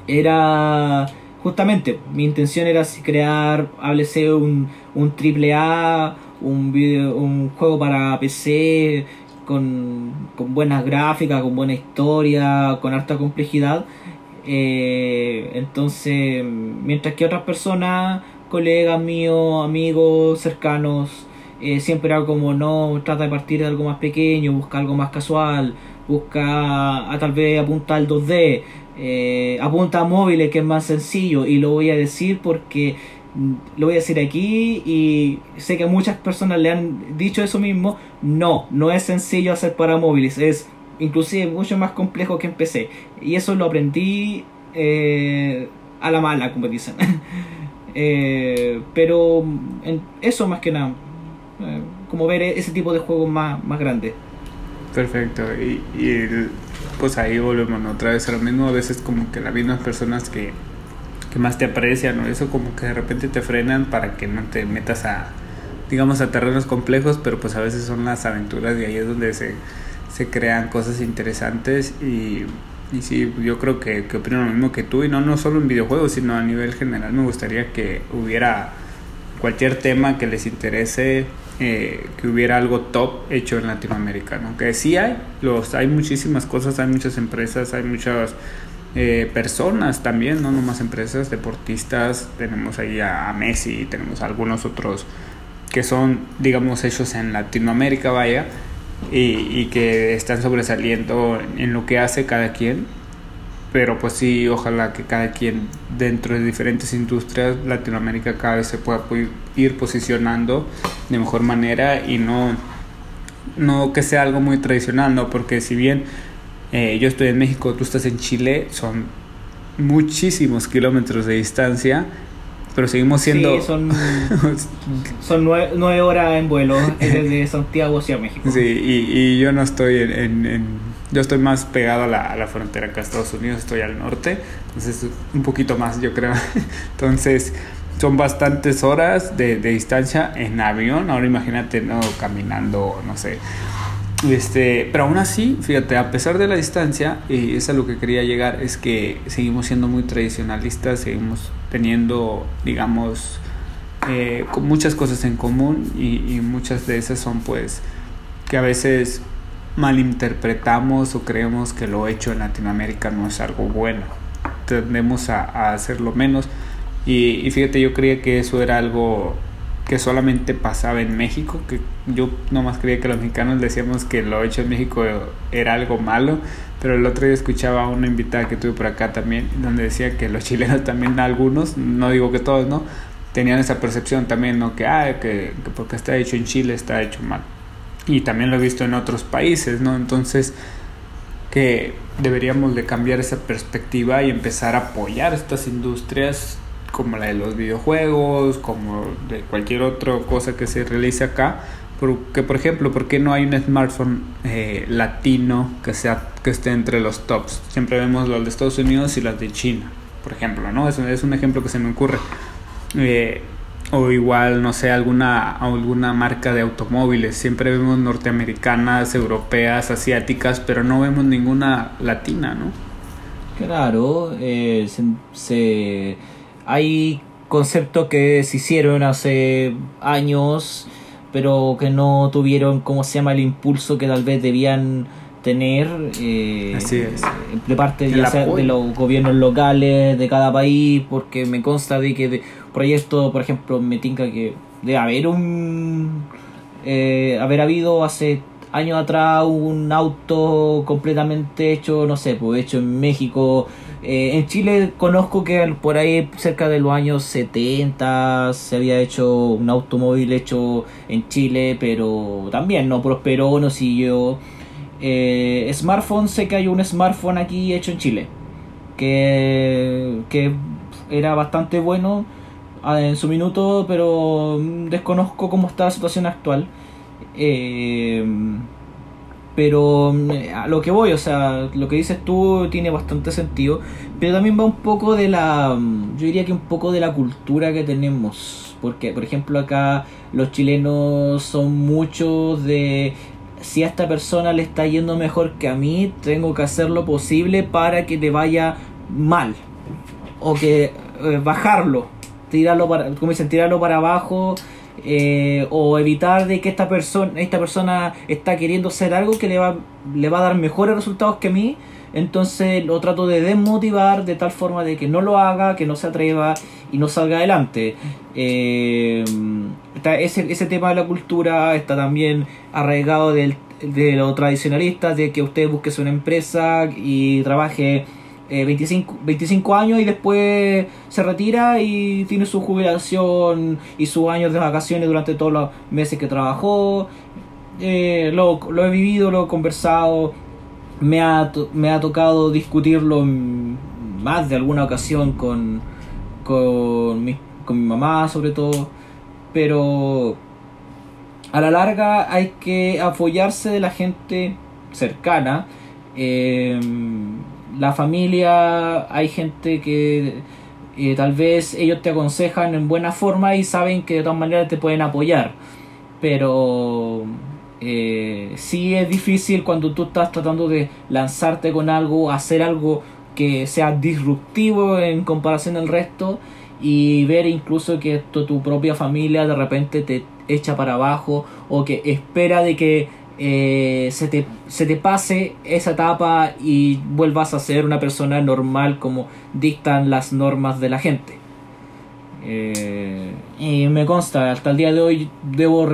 era justamente, mi intención era crear, háblese un, un triple A, un, video, un juego para PC con, con buenas gráficas, con buena historia, con alta complejidad. Eh, entonces, mientras que otras personas, colegas míos, amigos cercanos, eh, siempre era como no, trata de partir de algo más pequeño, busca algo más casual, busca a tal vez apunta al 2D, eh, apunta a móviles que es más sencillo y lo voy a decir porque mm, lo voy a decir aquí y sé que muchas personas le han dicho eso mismo, no, no es sencillo hacer para móviles, es inclusive mucho más complejo que en PC y eso lo aprendí eh, a la mala, como dicen. (laughs) pero en eso más que nada eh, como ver ese tipo de juegos más, más grandes. Perfecto, y, pues ahí volvemos otra vez a lo mismo, a veces como que las mismas personas que, que más te aprecian o eso como que de repente te frenan para que no te metas a, digamos, a terrenos complejos, pero pues a veces son las aventuras y ahí es donde se, se crean cosas interesantes y, y sí, yo creo que, que opino lo mismo que tú y no, no solo en videojuegos, sino a nivel general me gustaría que hubiera cualquier tema que les interese eh, que hubiera algo top hecho en Latinoamérica, ¿no? Que sí hay, los, hay muchísimas cosas, hay muchas empresas, hay muchas eh, personas también, no nomás empresas, deportistas, tenemos ahí a, Messi, tenemos algunos otros que son, digamos, hechos en Latinoamérica, vaya, y que están sobresaliendo en lo que hace cada quien pero pues sí, ojalá que cada quien dentro de diferentes industrias, Latinoamérica cada vez se pueda ir posicionando de mejor manera y no, no que sea algo muy tradicional, ¿no? Porque si bien eh, yo estoy en México, tú estás en Chile, son muchísimos kilómetros de distancia, pero seguimos siendo... Sí, son, (laughs) son nueve, horas en vuelo desde Santiago hacia México. Sí, y, y yo no estoy en yo estoy más pegado a la, a frontera acá Estados Unidos, estoy al norte, entonces un poquito más yo creo. (laughs) Entonces son bastantes horas de, distancia en avión, ahora imagínate, no caminando, no sé. Este, pero aún así, fíjate, a pesar de la distancia, y es a lo que quería llegar, es que seguimos siendo muy tradicionalistas, seguimos teniendo, digamos, eh, muchas cosas en común y muchas de esas son pues que a veces malinterpretamos o creemos que lo hecho en Latinoamérica no es algo bueno. Tendemos a, hacerlo menos. Y, fíjate, yo creía que eso era algo que solamente pasaba en México, que yo nomás creía que los mexicanos decíamos que lo hecho en México era algo malo, pero el otro día escuchaba a una invitada que tuve por acá también, donde decía que los chilenos también, algunos, no digo que todos, ¿no? Tenían esa percepción también, ¿no? Que, ah, que porque está hecho en Chile está hecho mal y también lo he visto en otros países, ¿no? Entonces, que deberíamos de cambiar esa perspectiva y empezar a apoyar estas industrias como la de los videojuegos, como de cualquier otra cosa que se realice acá, porque por ejemplo, ¿por qué no hay un smartphone eh, latino que sea que esté entre los tops? Siempre vemos los de Estados Unidos y los de China, por ejemplo, ¿no? Es, es un ejemplo que se me ocurre. Eh, o igual, no sé, alguna, alguna marca de automóviles. Siempre vemos norteamericanas, europeas, asiáticas, pero no vemos ninguna latina, ¿no? Claro, eh, se, hay conceptos que se hicieron hace años, pero que no tuvieron, ¿cómo se llama?, el impulso que tal vez debían tener eh, Así es. de parte de los gobiernos locales de cada país, porque me consta de que de proyectos, por ejemplo, me tinca que debe haber un... Eh, haber habido hace años atrás un auto completamente hecho, no sé, pues hecho en México. Eh, en Chile conozco que por ahí cerca de los años 70 se había hecho un automóvil hecho en Chile, pero también no prosperó, no siguió. Eh, smartphone, sé que hay un smartphone aquí hecho en Chile. Que, que era bastante bueno en su minuto, pero desconozco cómo está la situación actual. Eh, pero eh, a lo que voy, o sea, lo que dices tú tiene bastante sentido, pero también va un poco de la, yo diría que un poco de la cultura que tenemos, porque por ejemplo acá los chilenos son muchos de si a esta persona le está yendo mejor que a mí, tengo que hacer lo posible para que le vaya mal. O que eh, bajarlo, tirarlo para, como dicen, tirarlo para abajo. Eh, o evitar de que esta persona esta persona está queriendo hacer algo que le va, le va a dar mejores resultados que a mí entonces lo trato de desmotivar de tal forma de que no lo haga, que no se atreva y no salga adelante. Eh, ese, ese tema de la cultura está también arraigado del, de lo tradicionalista, de que usted busque una empresa y trabaje 25, eh, 25 años y después se retira y tiene su jubilación y sus años de vacaciones durante todos los meses que trabajó. Eh, lo, lo he vivido, lo he conversado me ha, me ha tocado discutirlo más de alguna ocasión con, con, mi, con mi mamá sobre todo, pero a la larga hay que apoyarse de la gente cercana. Em, la familia, hay gente que eh, tal vez ellos te aconsejan en buena forma y saben que de todas maneras te pueden apoyar, pero eh, sí es difícil cuando tú estás tratando de lanzarte con algo, hacer algo que sea disruptivo en comparación al resto y ver incluso que esto, tu propia familia de repente te echa para abajo o que espera de que eh, se, te, se te pase esa etapa y vuelvas a ser una persona normal como dictan las normas de la gente. Eh, y me consta, hasta el día de hoy debo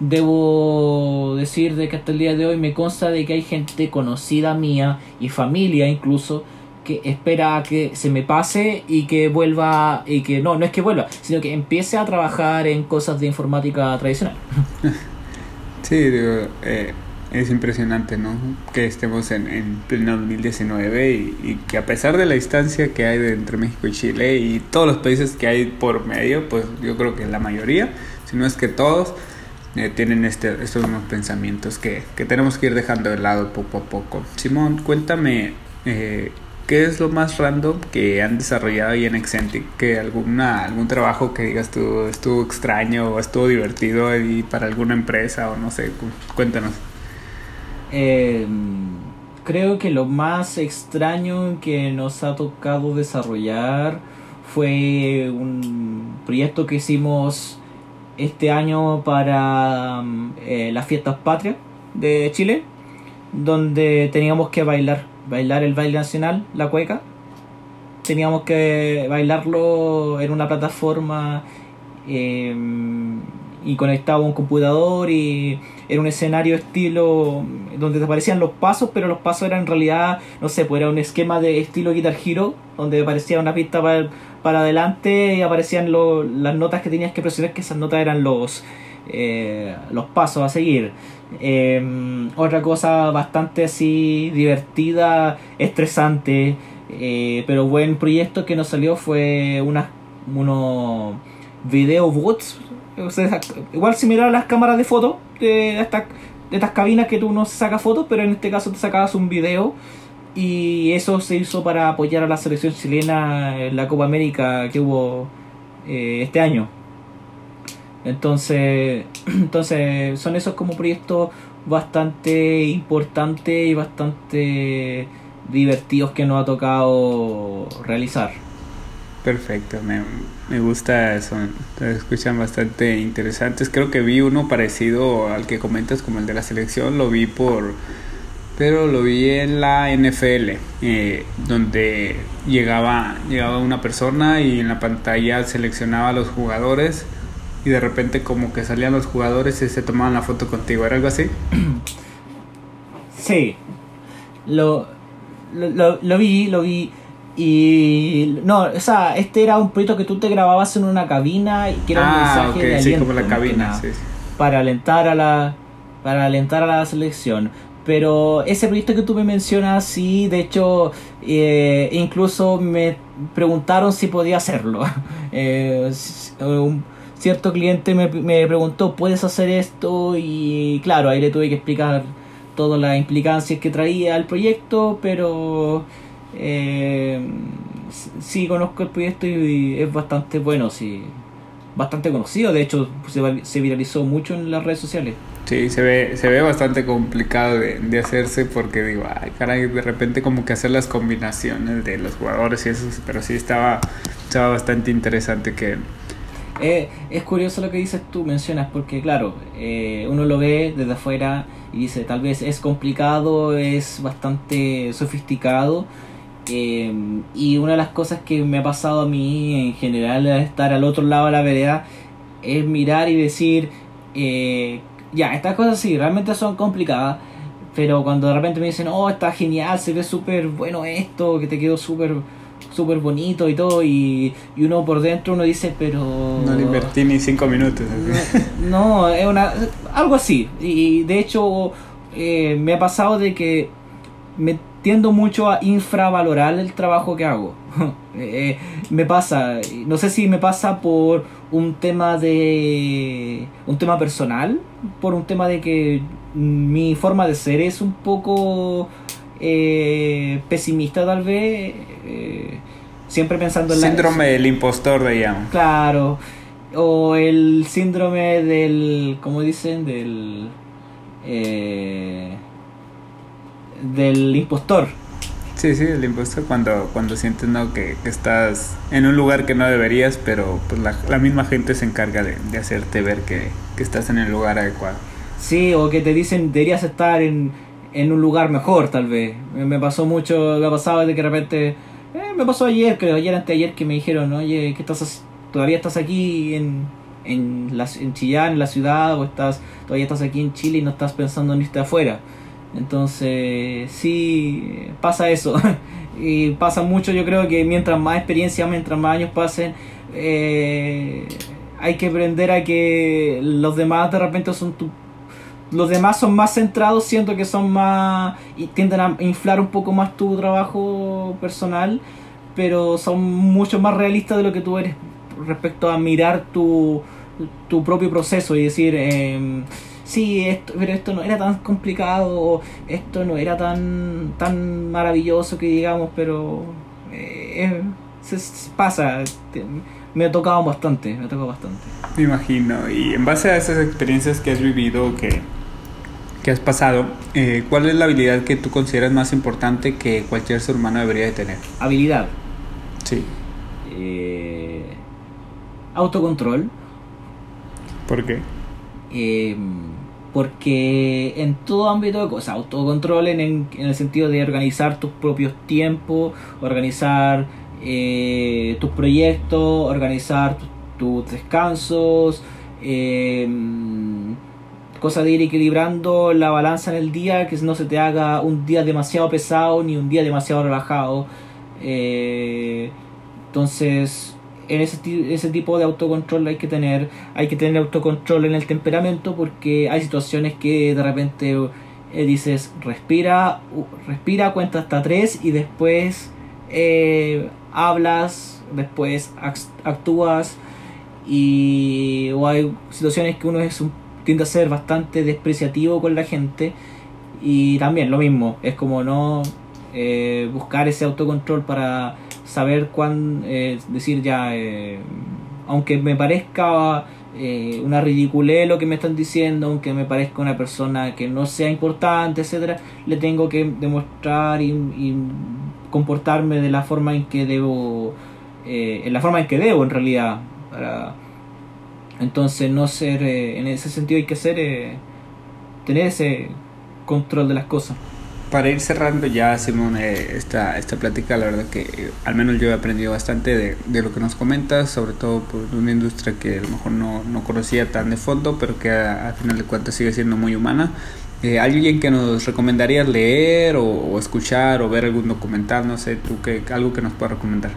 debo decir de que hasta el día de hoy me consta de que hay gente conocida mía y familia incluso que espera que se me pase y que vuelva y que no, no es que vuelva, sino que empiece a trabajar en cosas de informática tradicional. (laughs) Sí, digo, eh, es impresionante, ¿no? Que estemos en, en pleno 2019 y, y, que a pesar de la distancia que hay entre México y Chile y todos los países que hay por medio, pues yo creo que la mayoría, si no es que todos, eh, tienen este, estos mismos pensamientos que, que, tenemos que ir dejando de lado poco a poco. Simón, cuéntame, eh, ¿qué es lo más random que han desarrollado ahí en Excentric? ¿Que alguna, algún trabajo que digas tú estuvo extraño o estuvo divertido y para alguna empresa o no sé? Cuéntanos. Eh, creo que lo más extraño que nos ha tocado desarrollar fue un proyecto que hicimos este año para mm, eh, las fiestas patrias de Chile, donde teníamos que bailar, bailar el baile nacional, la cueca. Teníamos que bailarlo en una plataforma eh, y conectado a un computador y era un escenario estilo donde te aparecían los pasos, pero los pasos eran en realidad, no sé, pues era un esquema de estilo Guitar Hero, donde aparecía una pista para, para adelante y aparecían las notas que tenías que presionar, que esas notas eran los, eh, los pasos a seguir. Em, otra cosa bastante así divertida, estresante, eh, pero buen proyecto que nos salió fue una, unos video bots igual similar a las cámaras de fotos de estas, de estas cabinas que tú no sacas fotos, pero en este caso te sacabas un video y eso se hizo para apoyar a la selección chilena en la Copa América que hubo eh, este año. Entonces, (clears throat) entonces son esos como proyectos bastante importantes y bastante divertidos que nos ha tocado realizar. Perfecto, me, me gusta se escuchan bastante interesantes. Creo que vi uno parecido al que comentas como el de la selección, lo vi por, pero lo vi en la NFL, eh, donde llegaba, llegaba una persona y en la pantalla seleccionaba a los jugadores y de repente como que salían los jugadores y se tomaban la foto contigo, ¿era algo así? Sí, lo, lo, lo vi, lo vi y no, o sea, este era un proyecto que tú te grababas en una cabina y que era un ah, mensaje de aliento, sí, como la cabina, para alentar a la para alentar a la selección. Pero ese proyecto que tú me mencionas, sí, de hecho, eh, incluso me preguntaron si podía hacerlo. (laughs) Eh, un cierto cliente me, me preguntó, ¿puedes hacer esto? Y claro, ahí le tuve que explicar todas las implicancias que traía el proyecto, pero eh, sí, conozco el proyecto y es bastante bueno, sí, bastante conocido. De hecho, se, se viralizó mucho en las redes sociales. Sí, se ve, se ve bastante complicado de, de, hacerse porque digo, ay, caray, de repente como que hacer las combinaciones de los jugadores y eso, pero sí estaba, estaba bastante interesante que... Eh, es curioso lo que dices tú, mencionas, porque claro, eh, uno lo ve desde afuera y dice, tal vez es complicado, es bastante sofisticado, eh, y una de las cosas que me ha pasado a mí en general es estar al otro lado de la vereda, es mirar y decir, eh, ya, estas cosas sí, realmente son complicadas, pero cuando de repente me dicen, oh, está genial, se ve súper bueno esto, que te quedó súper súper bonito y todo, y, y, uno por dentro uno dice, pero... No le invertí ni cinco minutos. (laughs) No, es una, algo así, y de hecho eh, me ha pasado de que me tiendo mucho a infravalorar el trabajo que hago. (laughs) Eh, me pasa, no sé si me pasa por un tema de un tema personal, por un tema de que mi forma de ser es un poco eh, pesimista tal vez, eh, siempre pensando en la síndrome del impostor, digamos. Claro, o el síndrome del, ¿cómo dicen? Del eh, del impostor. Sí, sí, el impostor cuando, cuando sientes ¿no? que, estás en un lugar que no deberías, pero pues la, la misma gente se encarga de, de hacerte ver que, que, estás en el lugar adecuado. Sí, o que te dicen deberías estar en, en un lugar mejor, tal vez. Me pasó mucho, me ha pasado de que de repente, eh, me pasó ayer, creo, ayer anteayer, que me dijeron, oye, ¿qué estás todavía estás aquí en, en, la, en Chillán, en la ciudad, o estás todavía estás aquí en Chile y no estás pensando en irte afuera? Entonces, sí, pasa eso. (laughs) y pasa mucho, yo creo que mientras más experiencia, mientras más años pasen, eh, hay que aprender a que los demás de repente son tu, los demás son más centrados, siento que son más y tienden a inflar un poco más tu trabajo personal, pero son mucho más realistas de lo que tú eres respecto a mirar tu, tu propio proceso y decir eh, sí, esto, pero esto no era tan complicado, esto no era tan, tan maravilloso que digamos, pero eh, se, pasa, me ha tocado bastante, me ha tocado bastante. Me imagino, y en base a esas experiencias que has vivido, que, que has pasado, eh, ¿cuál es la habilidad que tú consideras más importante que cualquier ser humano debería de tener? Habilidad. Sí. Eh, autocontrol. ¿Por qué? Eh, porque en todo ámbito de cosas, autocontrol en, en, el sentido de organizar tus propios tiempos, organizar eh, tus proyectos, organizar tus descansos, eh, cosa de ir equilibrando la balanza en el día, que no se te haga un día demasiado pesado ni un día demasiado relajado. Eh, entonces, en ese, tipo de autocontrol hay que tener hay que tener autocontrol en el temperamento porque hay situaciones que de repente eh, dices respira respira cuenta hasta tres y después eh, hablas después actúas y o hay situaciones que uno es un, tiende a ser bastante despreciativo con la gente y también lo mismo es como no eh, buscar ese autocontrol para saber cuándo eh, decir ya, eh, aunque me parezca eh, una ridiculez lo que me están diciendo, aunque me parezca una persona que no sea importante, etcétera, le tengo que demostrar y, comportarme de la forma en que debo, en la forma en que debo en realidad. Para, entonces no ser, en ese sentido hay que ser, tener ese control de las cosas para ir cerrando ya, Simón, eh, esta, esta plática, la verdad que eh, al menos yo he aprendido bastante de, de, lo que nos comentas, sobre todo por una industria que a lo mejor no, no conocía tan de fondo, pero que al final de cuentas sigue siendo muy humana. Eh, ¿Alguien que nos recomendarías leer o, escuchar o ver algún documental? No sé, tú, que, algo que nos pueda recomendar.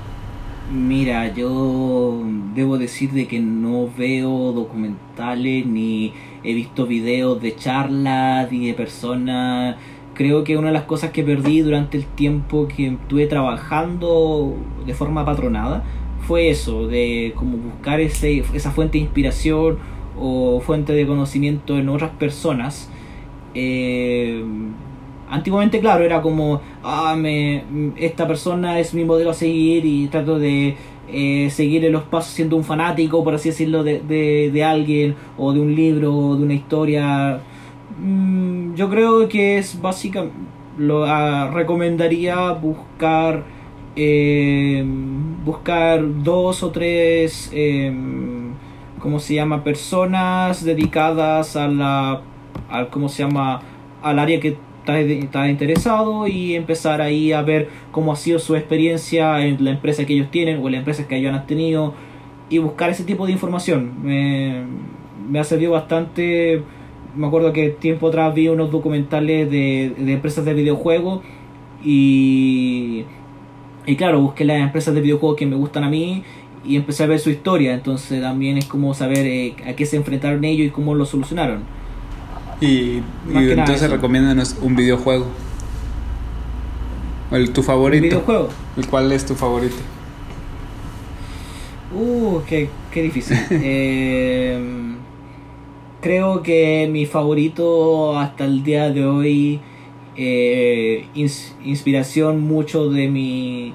Mira, yo debo decir de que no veo documentales ni he visto videos de charlas ni de personas creo que una de las cosas que perdí durante el tiempo que estuve trabajando de forma patronada fue eso, de como buscar ese, esa fuente de inspiración o fuente de conocimiento en otras personas. Eh, antiguamente, claro, era como, ah, me, esta persona es mi modelo a seguir y trato de eh, seguirle los pasos siendo un fanático, por así decirlo, de, de, de alguien o de un libro o de una historia Mm, yo creo que es básicamente lo ah, recomendaría buscar eh, buscar dos o tres eh, cómo se llama personas dedicadas a la al cómo se llama al área que está, interesado y empezar ahí a ver cómo ha sido su experiencia en la empresa que ellos tienen o en las empresas que ellos han tenido y buscar ese tipo de información. Me, ha servido bastante. Me acuerdo que tiempo atrás vi unos documentales de, de empresas de videojuegos y, y claro, busqué las empresas de videojuegos que me gustan a mí y empecé a ver su historia, entonces también es como saber eh, a qué se enfrentaron ellos y cómo lo solucionaron. Y, entonces recomiéndanos un videojuego. El, tu favorito. ¿El cuál es tu favorito? Uh, qué, qué difícil. (laughs) eh, creo que mi favorito hasta el día de hoy, eh, inspiración mucho de mi,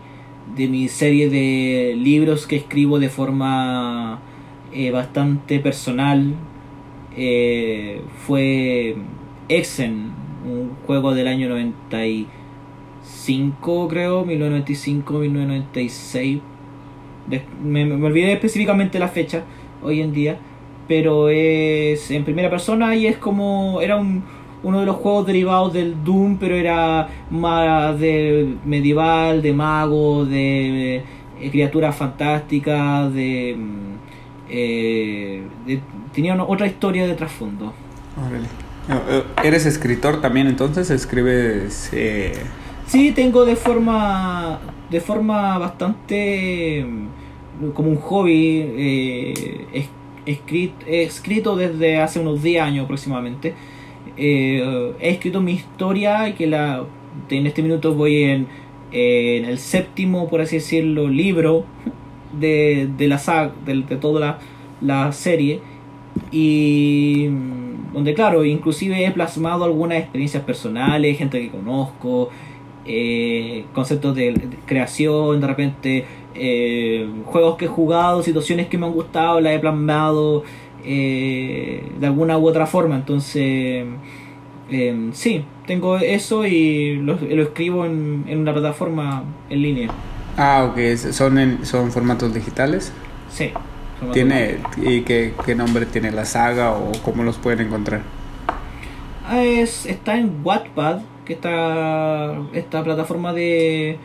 de mi serie de libros que escribo de forma eh, bastante personal, eh, fue Exen, un juego del año 95 creo, 1995, 1996. me, me olvidé específicamente la fecha hoy en día pero es en primera persona y es como era un, uno de los juegos derivados del Doom, pero era más de medieval, de mago, de, eh, criaturas fantásticas, de, mm, eh, tenía otra historia de trasfondo. Eh, ¿Eres escritor también entonces? ¿Escribes...? Sí, tengo de forma, de forma bastante mm, como un hobby. Eh, escrito, he escrito desde hace unos 10 años aproximadamente. Eh, he escrito mi historia y que la en este minuto voy en, en el séptimo, por así decirlo, libro de, de la saga, de, toda la, la, serie. Y mm, donde, claro, inclusive he plasmado algunas experiencias personales, gente que conozco, eh, conceptos de, creación, de repente eh, juegos que he jugado, situaciones que me han gustado, las he plasmado eh, de alguna u otra forma. Entonces, eh, sí, tengo eso y lo, escribo en, en, una plataforma en línea. Ah, ok, ¿son, en, son formatos digitales? Sí. ¿Tiene, ¿Y qué, qué, nombre tiene la saga o cómo los pueden encontrar? Es, está en Wattpad, que está esta plataforma de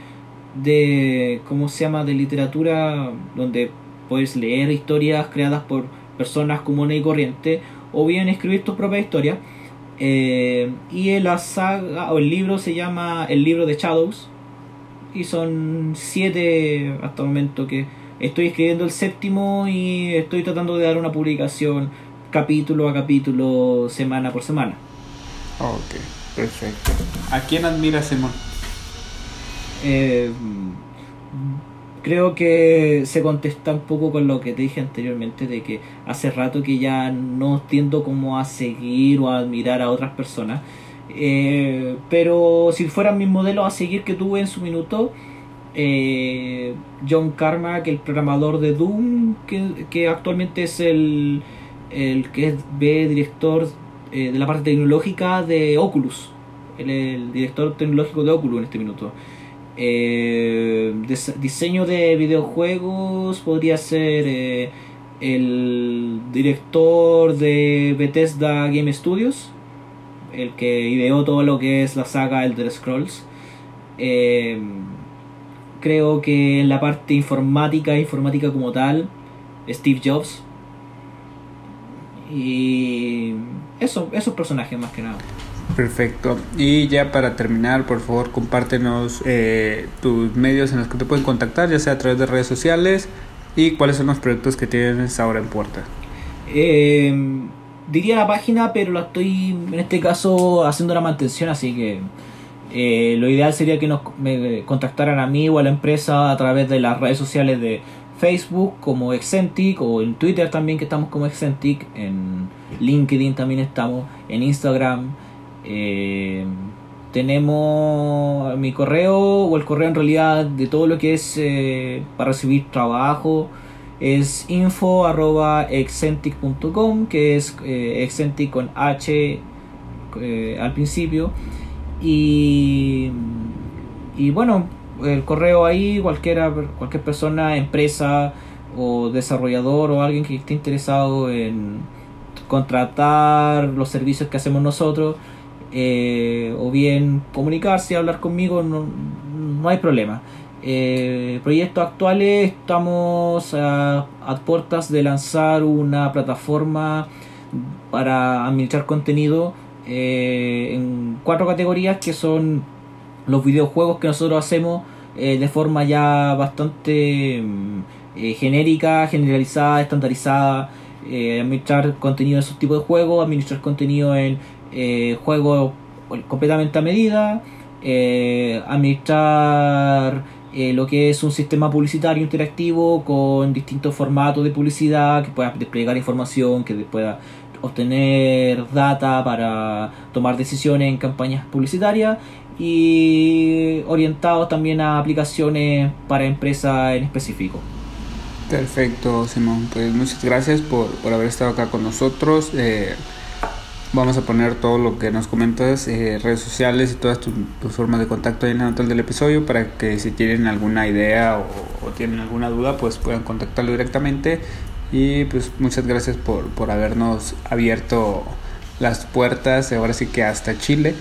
de, ¿cómo se llama?, de literatura donde puedes leer historias creadas por personas comunes y corrientes, o bien escribir tus propias historias. Eh, y la saga o el libro se llama El libro de Shadows. Y son siete hasta el momento que estoy escribiendo el séptimo y estoy tratando de dar una publicación capítulo a capítulo, semana por semana. Ok, perfecto. ¿A quién admira Simón? Eh, creo que se contesta un poco con lo que te dije anteriormente de que hace rato que ya no tiendo como a seguir o a admirar a otras personas eh, pero si fueran mis modelos a seguir que tuve en su minuto eh, John Carmack el programador de Doom que, actualmente es el, el que es B director de la parte tecnológica de Oculus el, director tecnológico de Oculus en este minuto eh, diseño de videojuegos podría ser eh, el director de Bethesda Game Studios, el que ideó todo lo que es la saga Elder Scrolls. Eh, creo que en la parte informática, informática como tal, Steve Jobs. Y eso, esos personajes más que nada. Perfecto. Y ya para terminar, por favor, compártenos eh, tus medios en los que te pueden contactar, ya sea a través de redes sociales y cuáles son los proyectos que tienes ahora en puerta. Eh, diría la página, pero la estoy en este caso haciendo la mantención, así que eh, lo ideal sería que nos me contactaran a mí o a la empresa a través de las redes sociales de Facebook como Excentic o en Twitter también que estamos como Excentic, en LinkedIn también estamos, en Instagram. Eh, tenemos mi correo o el correo en realidad de todo lo que es eh, para recibir trabajo es info arroba que es eh, con h al principio. Y, y bueno, el correo ahí, cualquiera, cualquier persona, empresa o desarrollador o alguien que esté interesado en contratar los servicios que hacemos nosotros, eh, o bien comunicarse, hablar conmigo, no, no hay problema. Eh, proyectos actuales estamos a, puertas de lanzar una plataforma para administrar contenido eh, en cuatro categorías que son los videojuegos que nosotros hacemos eh, de forma ya bastante mm, genérica, generalizada, estandarizada, administrar contenido en esos tipos de juegos, administrar contenido en juegos completamente a medida, administrar eh, lo que es un sistema publicitario interactivo con distintos formatos de publicidad que pueda desplegar información, que pueda obtener data para tomar decisiones en campañas publicitarias y orientados también a aplicaciones para empresas en específico. Perfecto, Simón. Pues muchas gracias por, por haber estado acá con nosotros. Eh, Vamos a poner todo lo que nos comentas, eh, redes sociales y todas tus, formas de contacto ahí en la nota del episodio para que si tienen alguna idea o, tienen alguna duda pues puedan contactarlo directamente. Y pues muchas gracias por, por habernos abierto las puertas, ahora sí que hasta Chile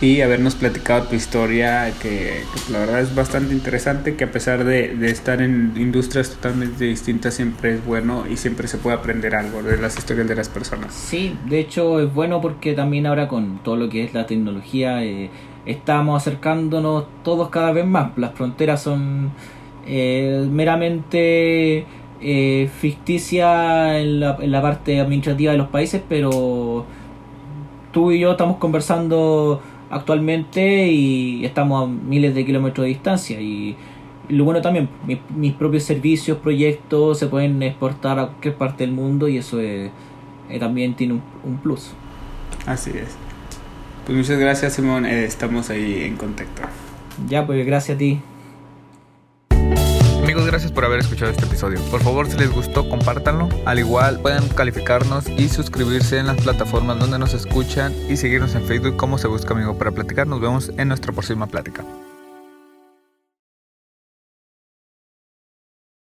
y habernos platicado tu historia, que, la verdad es bastante interesante, que a pesar de, de, estar en industrias totalmente distintas, siempre es bueno y siempre se puede aprender algo de las historias de las personas. Sí, de hecho es bueno porque también ahora con todo lo que es la tecnología eh, estamos acercándonos todos cada vez más. Las fronteras son eh, meramente eh, ficticias en la, en la parte administrativa de los países, pero tú y yo estamos conversando actualmente y estamos a miles de kilómetros de distancia y lo bueno también, mis, propios servicios, proyectos se pueden exportar a cualquier parte del mundo y eso eh, también tiene un, plus. Así es. Pues muchas gracias Simón, eh, estamos ahí en contacto. Ya, pues gracias a ti gracias por haber escuchado este episodio. Por favor, si les gustó, compártanlo. Al igual, pueden calificarnos y suscribirse en las plataformas donde nos escuchan y seguirnos en Facebook como Se Busca Amigo para platicar. Nos vemos en nuestra próxima plática.